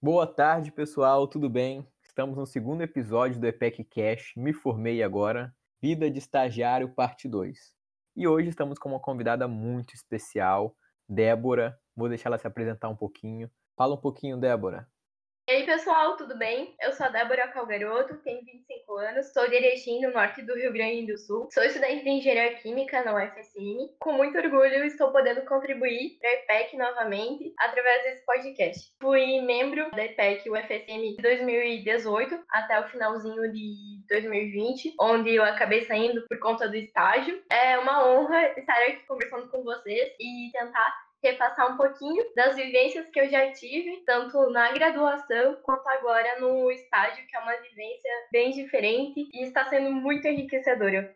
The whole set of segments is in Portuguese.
Boa tarde, pessoal, tudo bem? Estamos no segundo episódio do EPEC Cash, Me Formei Agora, Vida de Estagiário, parte 2. E hoje estamos com uma convidada muito especial, Débora. Vou deixar ela se apresentar um pouquinho. Fala um pouquinho, Débora. E aí, pessoal, tudo bem? Eu sou a Débora Calgaroto, tenho 25 anos, sou de Erechim, no norte do Rio Grande do Sul. Sou estudante de Engenharia Química na UFSM. Com muito orgulho, estou podendo contribuir para a EPEC novamente através desse podcast. Fui membro da EPEC UFSM de 2018 até o finalzinho de 2020, onde eu acabei saindo por conta do estágio. É uma honra estar aqui conversando com vocês e tentar repassar um pouquinho das vivências que eu já tive, tanto na graduação quanto agora no estágio, que é uma vivência bem diferente e está sendo muito enriquecedora.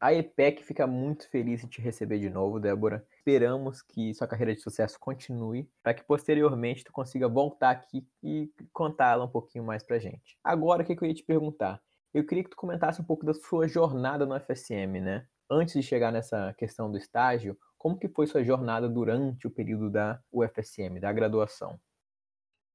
A EPEC fica muito feliz em te receber de novo, Débora. Esperamos que sua carreira de sucesso continue, para que posteriormente tu consiga voltar aqui e contar ela um pouquinho mais pra gente. Agora, o que eu ia te perguntar? Eu queria que tu comentasse um pouco da sua jornada no FSM, né? Antes de chegar nessa questão do estágio, como que foi sua jornada durante o período da UFSM, da graduação?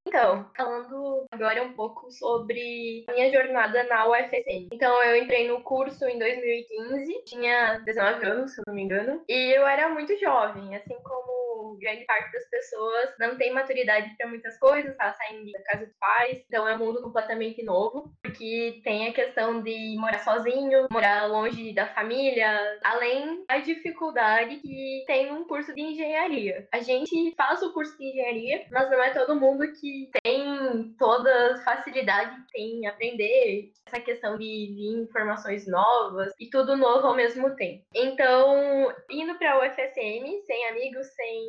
Então, falando agora um pouco sobre a minha jornada na UFSM. Então, eu entrei no curso em 2015, tinha 19 anos, se eu não me engano, e eu era muito jovem, assim como grande parte das pessoas não tem maturidade para muitas coisas, tá saindo da casa dos pais, então é um mundo completamente novo, porque tem a questão de morar sozinho, morar longe da família, além da dificuldade que tem um curso de engenharia. A gente faz o curso de engenharia, mas não é todo mundo que tem toda facilidade em aprender essa questão de, de informações novas e tudo novo ao mesmo tempo. Então, indo para o UFSM, sem amigos, sem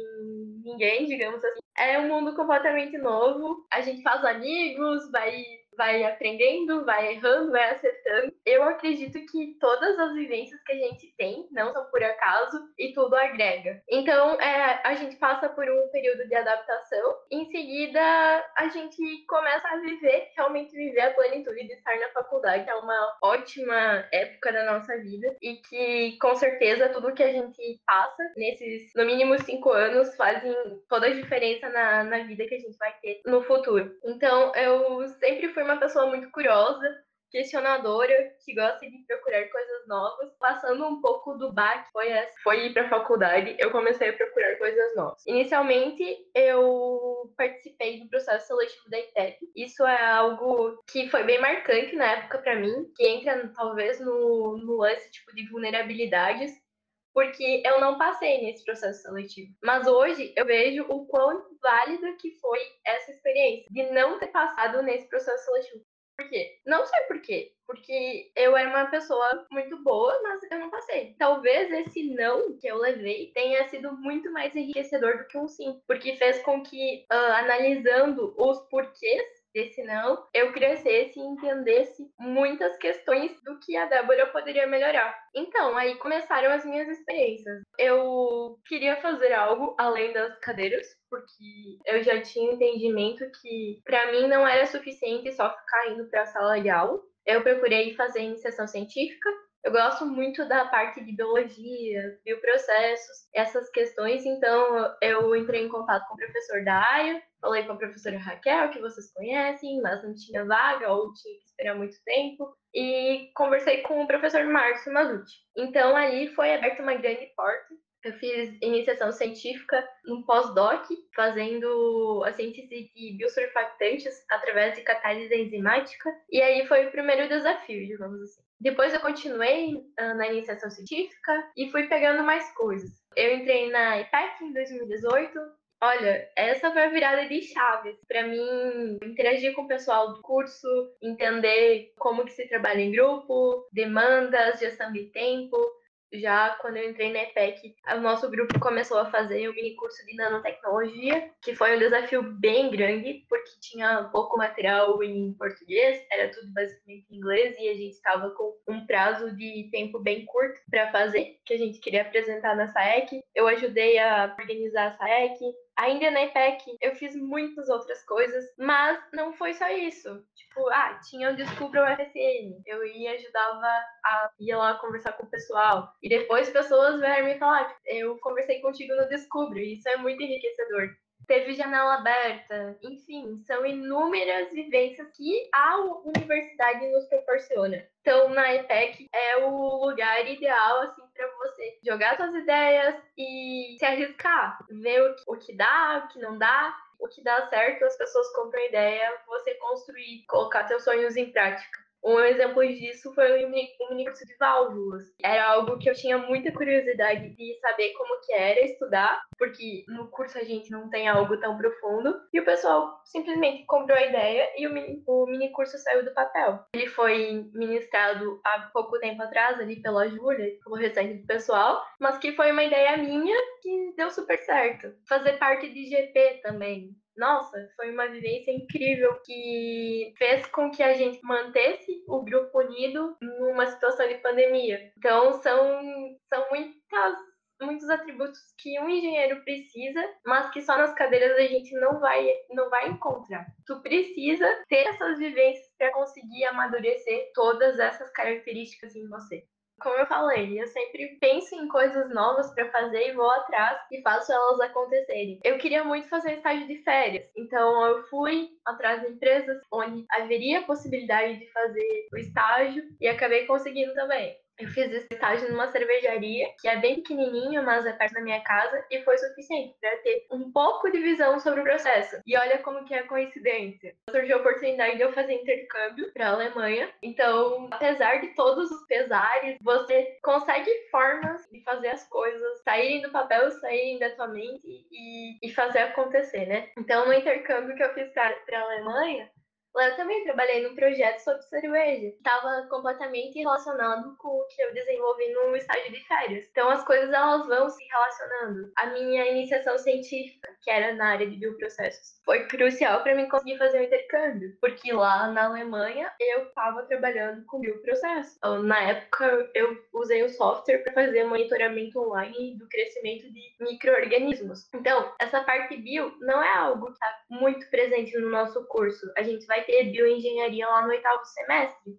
ninguém, digamos assim, é um mundo completamente novo. A gente faz amigos, vai vai aprendendo, vai errando, vai acertando. Eu acredito que todas as vivências que a gente tem não são por acaso e tudo agrega. Então, é, a gente passa por um período de adaptação, em seguida, a gente começa a viver, realmente viver a plenitude de estar na faculdade. É uma ótima época da nossa vida e que, com certeza, tudo que a gente passa nesses, no mínimo, cinco anos fazem toda a diferença na, na vida que a gente vai ter no futuro. Então, eu sempre fui uma pessoa muito curiosa, questionadora, que gosta de procurar coisas novas. Passando um pouco do baque, foi, essa, foi ir para a faculdade, eu comecei a procurar coisas novas. Inicialmente, eu participei do processo seletivo da ITEP. Isso é algo que foi bem marcante na época para mim, que entra talvez no, no lance tipo de vulnerabilidades porque eu não passei nesse processo seletivo. Mas hoje eu vejo o quão válida que foi essa experiência de não ter passado nesse processo seletivo. Por quê? Não sei por quê. Porque eu era uma pessoa muito boa, mas eu não passei. Talvez esse não que eu levei tenha sido muito mais enriquecedor do que um sim. Porque fez com que, uh, analisando os porquês desse não, eu crescesse e entendesse muitas questões do que a Débora poderia melhorar. Então, aí começaram as minhas experiências. Eu queria fazer algo além das cadeiras, porque eu já tinha entendimento que para mim não era suficiente só ficar indo para a sala de aula. Eu procurei fazer iniciação científica, eu gosto muito da parte de biologia, bioprocessos, essas questões, então eu entrei em contato com o professor da área, falei com a professora Raquel, que vocês conhecem, mas não tinha vaga ou tinha que esperar muito tempo, e conversei com o professor Márcio Mazucci. Então ali foi aberta uma grande porta eu fiz iniciação científica no pós-doc, fazendo a síntese de biosurfactantes através de catálise enzimática. E aí foi o primeiro desafio, digamos assim. Depois eu continuei uh, na iniciação científica e fui pegando mais coisas. Eu entrei na IPEC em 2018, Olha, essa foi a virada de chaves para mim interagir com o pessoal do curso, entender como que se trabalha em grupo, demandas, gestão de tempo, já quando eu entrei na EPEC, o nosso grupo começou a fazer um mini curso de nanotecnologia, que foi um desafio bem grande, porque tinha pouco material em português, era tudo basicamente em inglês, e a gente estava com um prazo de tempo bem curto para fazer, que a gente queria apresentar na SAEC. Eu ajudei a organizar a SAEC, Ainda na IPEC, eu fiz muitas outras coisas, mas não foi só isso. Tipo, ah, tinha o Descubra o. Eu ia, ajudava a ia lá conversar com o pessoal. E depois pessoas vieram me falar, eu conversei contigo no Descubra. E isso é muito enriquecedor. Teve janela aberta, enfim, são inúmeras vivências que a universidade nos proporciona. Então, na EPEC é o lugar ideal assim para você jogar suas ideias e se arriscar, ver o que, o que dá, o que não dá, o que dá certo, as pessoas compram ideia, você construir, colocar seus sonhos em prática. Um exemplo disso foi o mini curso de válvulas. Era algo que eu tinha muita curiosidade de saber como que era estudar, porque no curso a gente não tem algo tão profundo. E o pessoal simplesmente comprou a ideia e o mini, o mini curso saiu do papel. Ele foi ministrado há pouco tempo atrás, ali pela Júlia, pelo restante do pessoal, mas que foi uma ideia minha que deu super certo. Fazer parte de GP também nossa, foi uma vivência incrível que fez com que a gente mantesse o grupo unido numa situação de pandemia. Então, são, são muitas muitos atributos que um engenheiro precisa, mas que só nas cadeiras a gente não vai não vai encontrar. Tu precisa ter essas vivências para conseguir amadurecer todas essas características em você como eu falei, eu sempre penso em coisas novas para fazer e vou atrás e faço elas acontecerem. Eu queria muito fazer estágio de férias, então eu fui atrás de empresas onde haveria possibilidade de fazer o estágio e acabei conseguindo também. Eu fiz esse estágio numa cervejaria, que é bem pequenininha, mas é perto da minha casa, e foi suficiente para ter um pouco de visão sobre o processo. E olha como que é a coincidência. Surgiu a oportunidade de eu fazer intercâmbio para a Alemanha. Então, apesar de todos os pesares, você consegue formas de fazer as coisas saírem do papel, saírem da tua mente e, e fazer acontecer, né? Então, no intercâmbio que eu fiz para a Alemanha, Lá eu também trabalhei num projeto sobre cerveja. Estava completamente relacionado com o que eu desenvolvi no estágio de férias. Então as coisas elas vão se relacionando. A minha iniciação científica, que era na área de bioprocessos, foi crucial para mim conseguir fazer o intercâmbio, porque lá na Alemanha eu estava trabalhando com bioprocessos. Então, na época eu usei um software para fazer monitoramento online do crescimento de micro-organismos. Então, essa parte bio não é algo que está muito presente no nosso curso. A gente vai vai ter bioengenharia lá no oitavo semestre.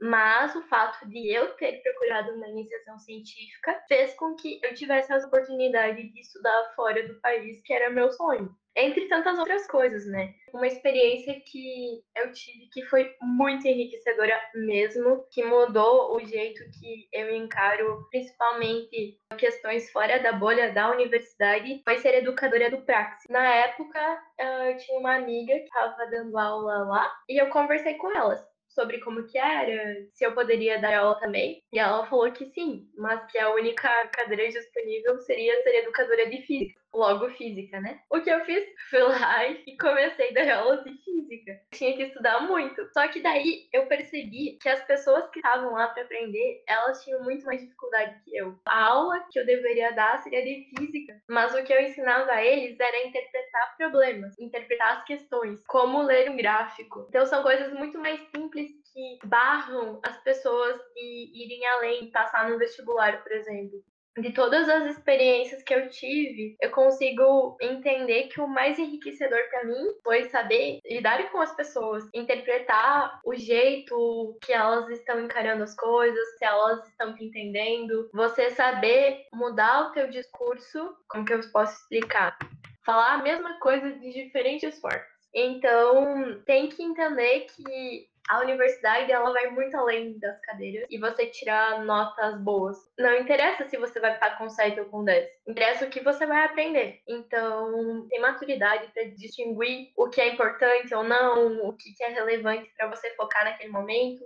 Mas o fato de eu ter procurado uma iniciação científica fez com que eu tivesse as oportunidades de estudar fora do país, que era meu sonho entre tantas outras coisas, né? Uma experiência que eu tive que foi muito enriquecedora mesmo, que mudou o jeito que eu encaro principalmente questões fora da bolha da universidade, foi ser educadora do Praxis. Na época, eu tinha uma amiga que estava dando aula lá e eu conversei com elas sobre como que era, se eu poderia dar aula também. E ela falou que sim, mas que a única cadeira disponível seria ser educadora de física logo física, né? O que eu fiz? Fui lá e comecei a dar aulas de física. Tinha que estudar muito. Só que daí eu percebi que as pessoas que estavam lá para aprender, elas tinham muito mais dificuldade que eu. A aula que eu deveria dar seria de física, mas o que eu ensinava a eles era interpretar problemas, interpretar as questões, como ler um gráfico. Então são coisas muito mais simples que barram as pessoas de irem além, passar no vestibular, por exemplo de todas as experiências que eu tive, eu consigo entender que o mais enriquecedor para mim foi saber lidar com as pessoas, interpretar o jeito que elas estão encarando as coisas, se elas estão te entendendo, você saber mudar o teu discurso, como que eu posso explicar? Falar a mesma coisa de diferentes formas. Então, tem que entender que a universidade ela vai muito além das cadeiras e você tirar notas boas. Não interessa se você vai ficar com 7 ou com 10. Interessa o que você vai aprender. Então, tem maturidade para distinguir o que é importante ou não, o que é relevante para você focar naquele momento.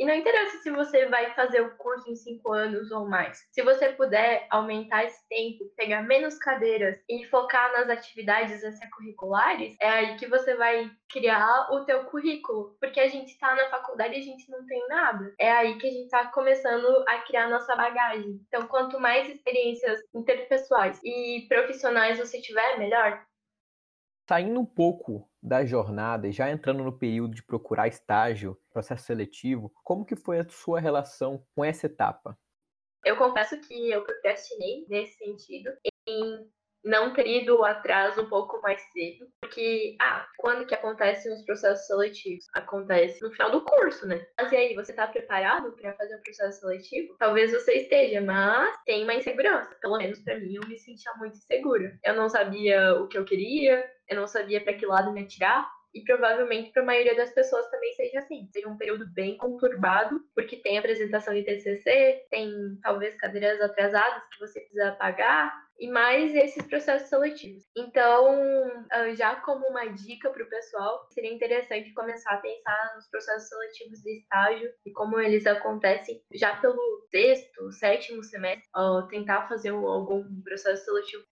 E não interessa se você vai fazer o curso em cinco anos ou mais. Se você puder aumentar esse tempo, pegar menos cadeiras e focar nas atividades extracurriculares, é aí que você vai criar o teu currículo. Porque a gente está na faculdade e a gente não tem nada. É aí que a gente está começando a criar nossa bagagem. Então, quanto mais experiências interpessoais e profissionais você tiver, melhor. Saindo um pouco da jornada e já entrando no período de procurar estágio, processo seletivo, como que foi a sua relação com essa etapa? Eu confesso que eu procrastinei nesse sentido em não ter ido o atraso um pouco mais cedo, porque, ah, quando que acontecem os processos seletivos? Acontece no final do curso, né? Mas e aí, você tá preparado para fazer um processo seletivo? Talvez você esteja, mas tem uma insegurança. Pelo menos para mim, eu me sentia muito insegura. Eu não sabia o que eu queria, eu não sabia para que lado me atirar, e provavelmente para a maioria das pessoas também seja assim. Seja um período bem conturbado, porque tem apresentação de TCC, tem talvez cadeiras atrasadas que você precisa pagar, e mais esses processos seletivos. Então, ah, já como uma dica para o pessoal, seria interessante começar a pensar nos processos seletivos de estágio e como eles acontecem já pelo sexto, sétimo semestre, tentar fazer algum processo seletivo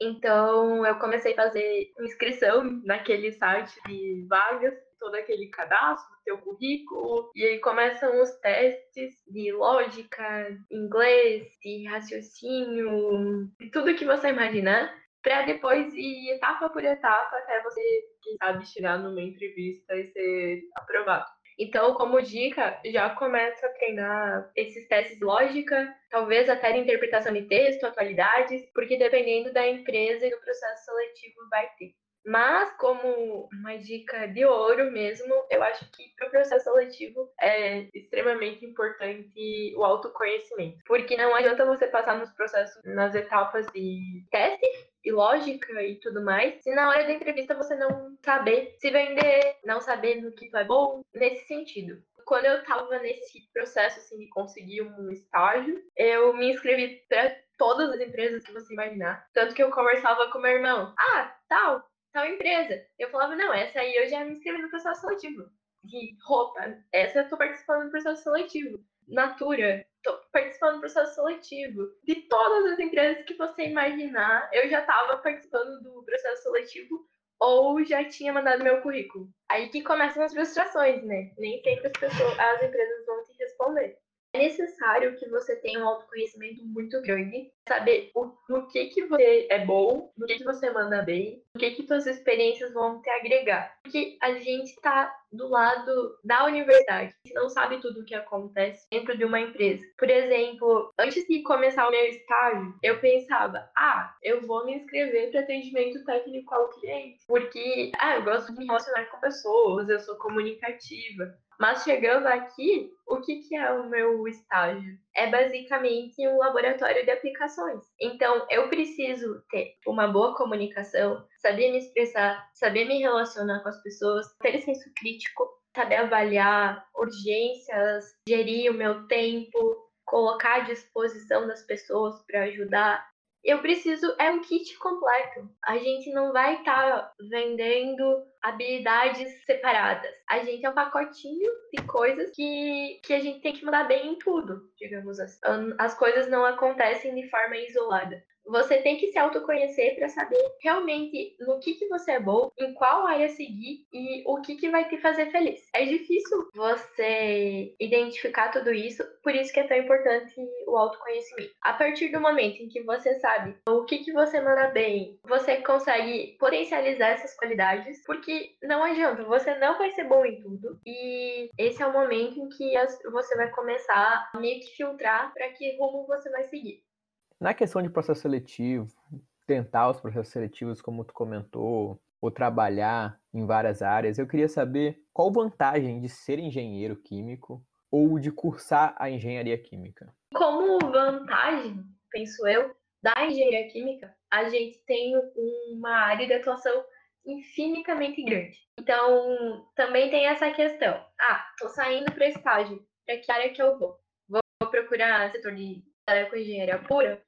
então, eu comecei a fazer inscrição naquele site de vagas, todo aquele cadastro, teu currículo, e aí começam os testes de lógica, inglês, de raciocínio, de tudo que você imaginar, para depois ir etapa por etapa até você, quem sabe, chegar numa entrevista e ser aprovado. Então, como dica, já começa a treinar esses testes lógica, talvez até de interpretação de texto, atualidades, porque dependendo da empresa e do processo seletivo vai ter. Mas, como uma dica de ouro mesmo, eu acho que para o processo seletivo é extremamente importante o autoconhecimento. Porque não adianta você passar nos processos, nas etapas de teste e lógica e tudo mais, se na hora da entrevista você não saber se vender, não saber no que tu é bom, nesse sentido quando eu tava nesse processo assim de conseguir um estágio, eu me inscrevi para todas as empresas que você imaginar. Tanto que eu conversava com meu irmão. Ah, tal, tal empresa. Eu falava, não, essa aí eu já me inscrevi no processo seletivo. De roupa, essa eu tô participando do processo seletivo. Natura, participando do processo seletivo. De todas as empresas que você imaginar, eu já estava participando do processo seletivo ou já tinha mandado meu currículo. Aí que começam as frustrações, né? Nem sempre as pessoas, as empresas vão te responder. É necessário que você tenha um autoconhecimento muito grande, saber o, no que que você é bom, no que que você manda bem, no que que suas experiências vão te agregar. Porque a gente está do lado da universidade, a gente não sabe tudo o que acontece dentro de uma empresa. Por exemplo, antes de começar o meu estágio, eu pensava, ah, eu vou me inscrever para atendimento técnico ao cliente, porque, ah, eu gosto de me relacionar com pessoas, eu sou comunicativa. Mas chegando aqui, o que, que é o meu estágio? É basicamente um laboratório de aplicações. Então, eu preciso ter uma boa comunicação, saber me expressar, saber me relacionar com as pessoas, ter senso crítico, saber avaliar urgências, gerir o meu tempo, colocar à disposição das pessoas para ajudar eu preciso é um kit completo. A gente não vai estar tá vendendo habilidades separadas. A gente é um pacotinho de coisas que, que a gente tem que mandar bem em tudo, digamos assim. As coisas não acontecem de forma isolada. Você tem que se autoconhecer para saber realmente no que, que você é bom, em qual área seguir e o que, que vai te fazer feliz. É difícil você identificar tudo isso, por isso que é tão importante o autoconhecimento. A partir do momento em que você sabe o que, que você manda bem, você consegue potencializar essas qualidades, porque não adianta, você não vai ser bom em tudo. E esse é o momento em que você vai começar a meio que filtrar para que rumo você vai seguir. Na questão de processo seletivo, tentar os processos seletivos, como tu comentou, ou trabalhar em várias áreas, eu queria saber qual vantagem de ser engenheiro químico ou de cursar a engenharia química. Como vantagem, penso eu, da engenharia química, a gente tem uma área de atuação infinitamente grande. Então, também tem essa questão. Ah, tô saindo para estágio. Para que área que eu vou? Vou procurar setor de trabalhar com engenharia pura?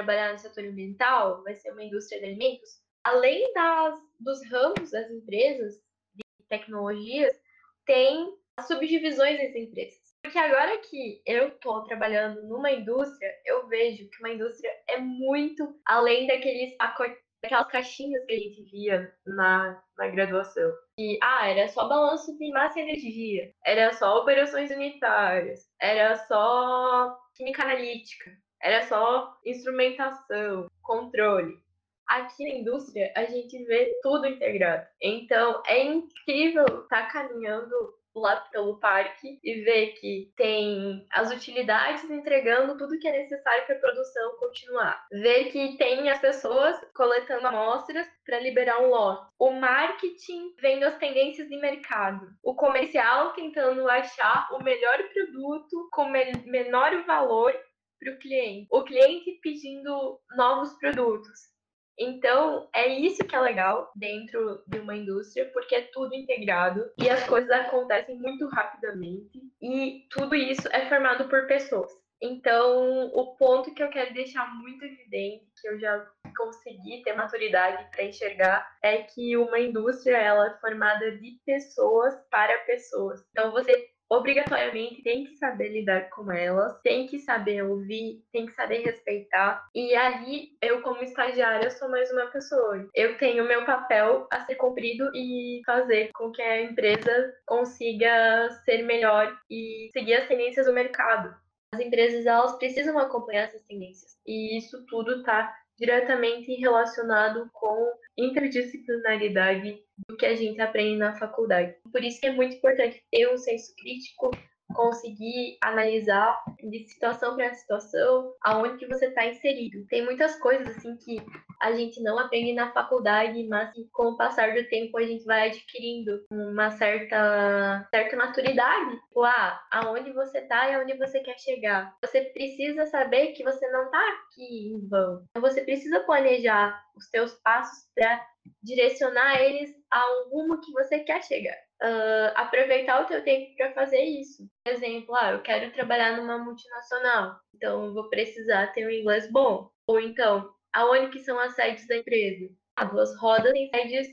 Trabalhar no setor ambiental, vai ser uma indústria de alimentos. Além das, dos ramos das empresas de tecnologias, tem as subdivisões das empresas. Porque agora que eu estou trabalhando numa indústria, eu vejo que uma indústria é muito além daqueles pacotes, daquelas caixinhas que a gente via na, na graduação. E, ah, era só balanço de massa e energia, era só operações unitárias, era só química analítica era só instrumentação, controle. Aqui na indústria, a gente vê tudo integrado. Então, é incrível estar tá caminhando lá pelo parque e ver que tem as utilidades entregando tudo que é necessário para a produção continuar. Ver que tem as pessoas coletando amostras para liberar um lote. O marketing vendo as tendências de mercado. O comercial tentando achar o melhor produto com menor valor para o cliente. O cliente pedindo novos produtos. Então, é isso que é legal dentro de uma indústria, porque é tudo integrado e as coisas acontecem muito rapidamente e tudo isso é formado por pessoas. Então, o ponto que eu quero deixar muito evidente, que eu já consegui ter maturidade para enxergar, é que uma indústria ela é formada de pessoas para pessoas. Então, você obrigatoriamente tem que saber lidar com elas, tem que saber ouvir, tem que saber respeitar. E aí, eu, como estagiária, sou mais uma pessoa. Eu tenho meu papel a ser cumprido e fazer com que a empresa consiga ser melhor e seguir as tendências do mercado. As empresas elas precisam acompanhar essas tendências. E isso tudo está diretamente relacionado com interdisciplinaridade do que a gente aprende na faculdade. Por isso que é muito importante ter um senso crítico, conseguir analisar de situação para situação aonde que você está inserido. Tem muitas coisas assim que a gente não aprende na faculdade, mas que com o passar do tempo a gente vai adquirindo uma certa, certa maturidade. Tipo, ah, aonde você está e aonde você quer chegar. Você precisa saber que você não está aqui em vão. Você precisa planejar os seus passos para direcionar eles a um rumo que você quer chegar. Uh, aproveitar o teu tempo para fazer isso. Por exemplo, ah, eu quero trabalhar numa multinacional, então vou precisar ter um inglês bom. Ou então, aonde que são as sedes da empresa? A Duas Rodas tem sedes,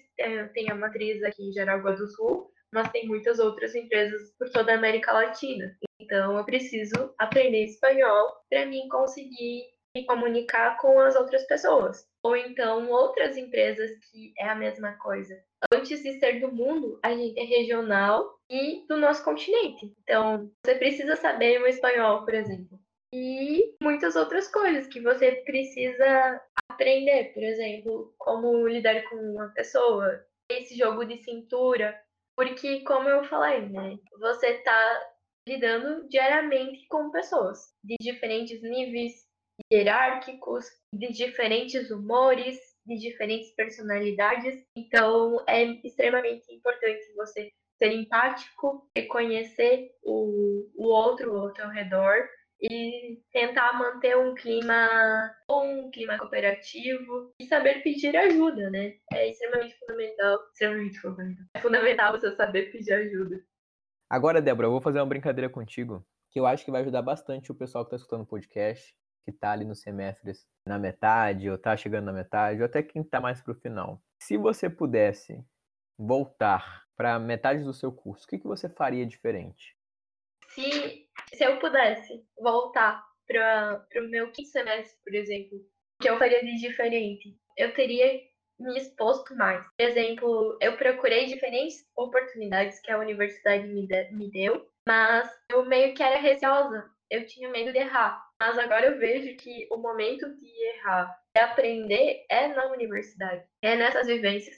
tem a matriz aqui em Jaraguá do Sul, mas tem muitas outras empresas por toda a América Latina. Então eu preciso aprender espanhol para mim conseguir me comunicar com as outras pessoas. Ou então outras empresas que é a mesma coisa. Antes de ser do mundo, a gente é regional e do nosso continente. Então, você precisa saber o espanhol, por exemplo. E muitas outras coisas que você precisa aprender, por exemplo, como lidar com uma pessoa, esse jogo de cintura, porque como eu falei, né, você está lidando diariamente com pessoas de diferentes níveis hierárquicos, de diferentes humores, de diferentes personalidades. Então, é extremamente importante você ser empático, reconhecer o, o outro, o outro ao redor e tentar manter um clima um clima cooperativo e saber pedir ajuda, né? É extremamente fundamental, extremamente fundamental. É fundamental você saber pedir ajuda. Agora, Débora, eu vou fazer uma brincadeira contigo, que eu acho que vai ajudar bastante o pessoal que está escutando o podcast que está ali nos semestres na metade, ou está chegando na metade, ou até quem está mais para o final. Se você pudesse voltar para metade do seu curso, o que, que você faria diferente? Se, se eu pudesse voltar para o meu quinto semestre, por exemplo, o que eu faria de diferente? Eu teria me exposto mais. Por exemplo, eu procurei diferentes oportunidades que a universidade me, de, me deu, mas eu meio que era receosa. Eu tinha medo de errar. Mas agora eu vejo que o momento de errar e aprender é na universidade, é nessas vivências.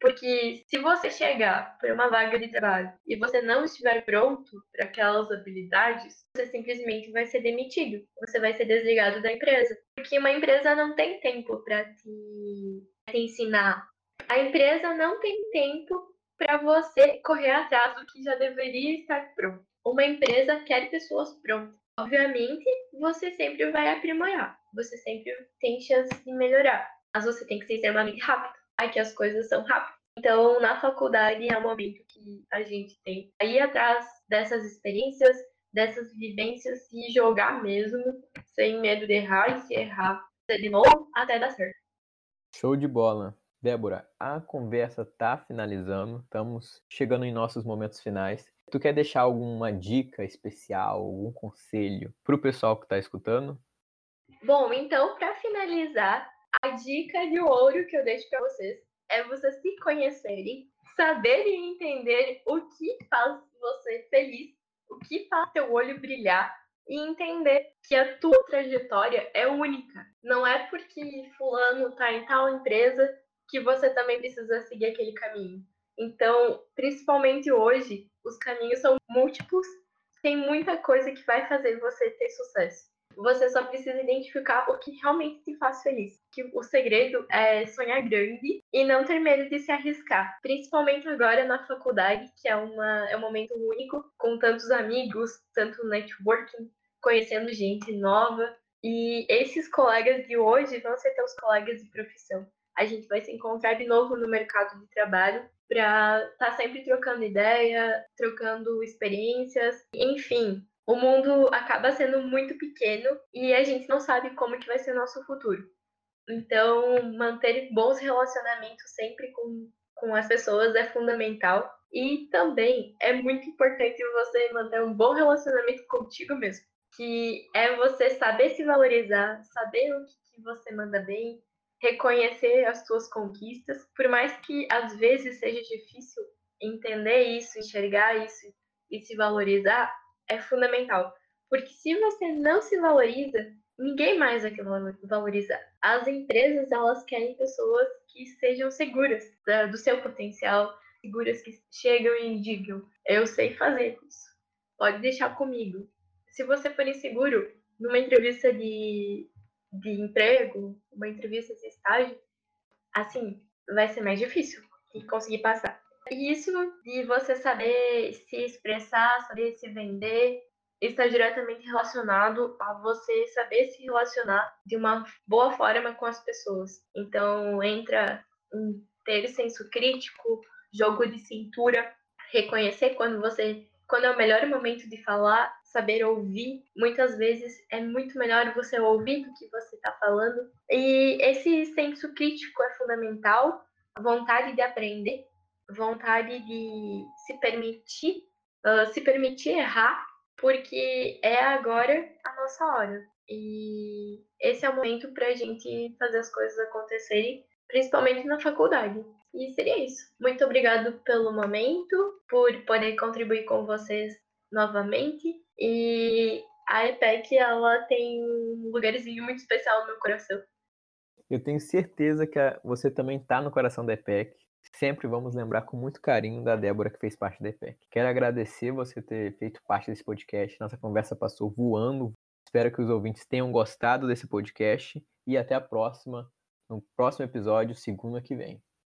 Porque se você chegar para uma vaga de trabalho e você não estiver pronto para aquelas habilidades, você simplesmente vai ser demitido, você vai ser desligado da empresa. Porque uma empresa não tem tempo para te, te ensinar. A empresa não tem tempo para você correr atrás do que já deveria estar pronto. Uma empresa quer pessoas prontas. Obviamente, você sempre vai aprimorar, você sempre tem chance de melhorar, mas você tem que ser extremamente rápido. Aqui as coisas são rápidas. Então, na faculdade é o momento que a gente tem ir atrás dessas experiências, dessas vivências e jogar mesmo, sem medo de errar e se errar de novo até dar certo. Show de bola. Débora, a conversa tá finalizando, estamos chegando em nossos momentos finais. Tu quer deixar alguma dica especial, algum conselho para o pessoal que está escutando? Bom, então, para finalizar, a dica de ouro que eu deixo para vocês é vocês se conhecerem, saberem e entenderem o que faz você feliz, o que faz seu olho brilhar e entender que a tua trajetória é única. Não é porque fulano está em tal empresa que você também precisa seguir aquele caminho. Então, principalmente hoje, os caminhos são múltiplos, tem muita coisa que vai fazer você ter sucesso. Você só precisa identificar o que realmente te faz feliz. Que o segredo é sonhar grande e não ter medo de se arriscar. Principalmente agora na faculdade, que é, uma, é um momento único, com tantos amigos, tanto networking, conhecendo gente nova. E esses colegas de hoje vão ser teus colegas de profissão. A gente vai se encontrar de novo no mercado de trabalho para estar tá sempre trocando ideia, trocando experiências, enfim. O mundo acaba sendo muito pequeno e a gente não sabe como que vai ser nosso futuro. Então, manter bons relacionamentos sempre com, com as pessoas é fundamental. E também é muito importante você manter um bom relacionamento contigo mesmo. Que é você saber se valorizar, saber o que, que você manda bem, reconhecer as suas conquistas, por mais que às vezes seja difícil entender isso, enxergar isso e se valorizar, é fundamental. Porque se você não se valoriza, ninguém mais vai valorizar. As empresas, elas querem pessoas que sejam seguras do seu potencial, seguras que chegam e digam, eu sei fazer isso, pode deixar comigo. Se você for inseguro, numa entrevista de de emprego, uma entrevista de estágio, assim, vai ser mais difícil de conseguir passar. E isso de você saber se expressar, saber se vender, está diretamente relacionado a você saber se relacionar de uma boa forma com as pessoas. Então, entra em ter senso crítico, jogo de cintura, reconhecer quando você quando é o melhor momento de falar, saber ouvir. Muitas vezes é muito melhor você ouvir do que você está falando. E esse senso crítico é fundamental, vontade de aprender, vontade de se permitir, uh, se permitir errar, porque é agora a nossa hora. E esse é o momento para a gente fazer as coisas acontecerem, principalmente na faculdade. E seria isso. Muito obrigado pelo momento, por poder contribuir com vocês novamente. E a EPEC, ela tem um lugarzinho muito especial no meu coração. Eu tenho certeza que você também está no coração da EPEC. Sempre vamos lembrar com muito carinho da Débora que fez parte da EPEC. Quero agradecer você ter feito parte desse podcast. Nossa conversa passou voando. Espero que os ouvintes tenham gostado desse podcast e até a próxima, no próximo episódio, segunda que vem.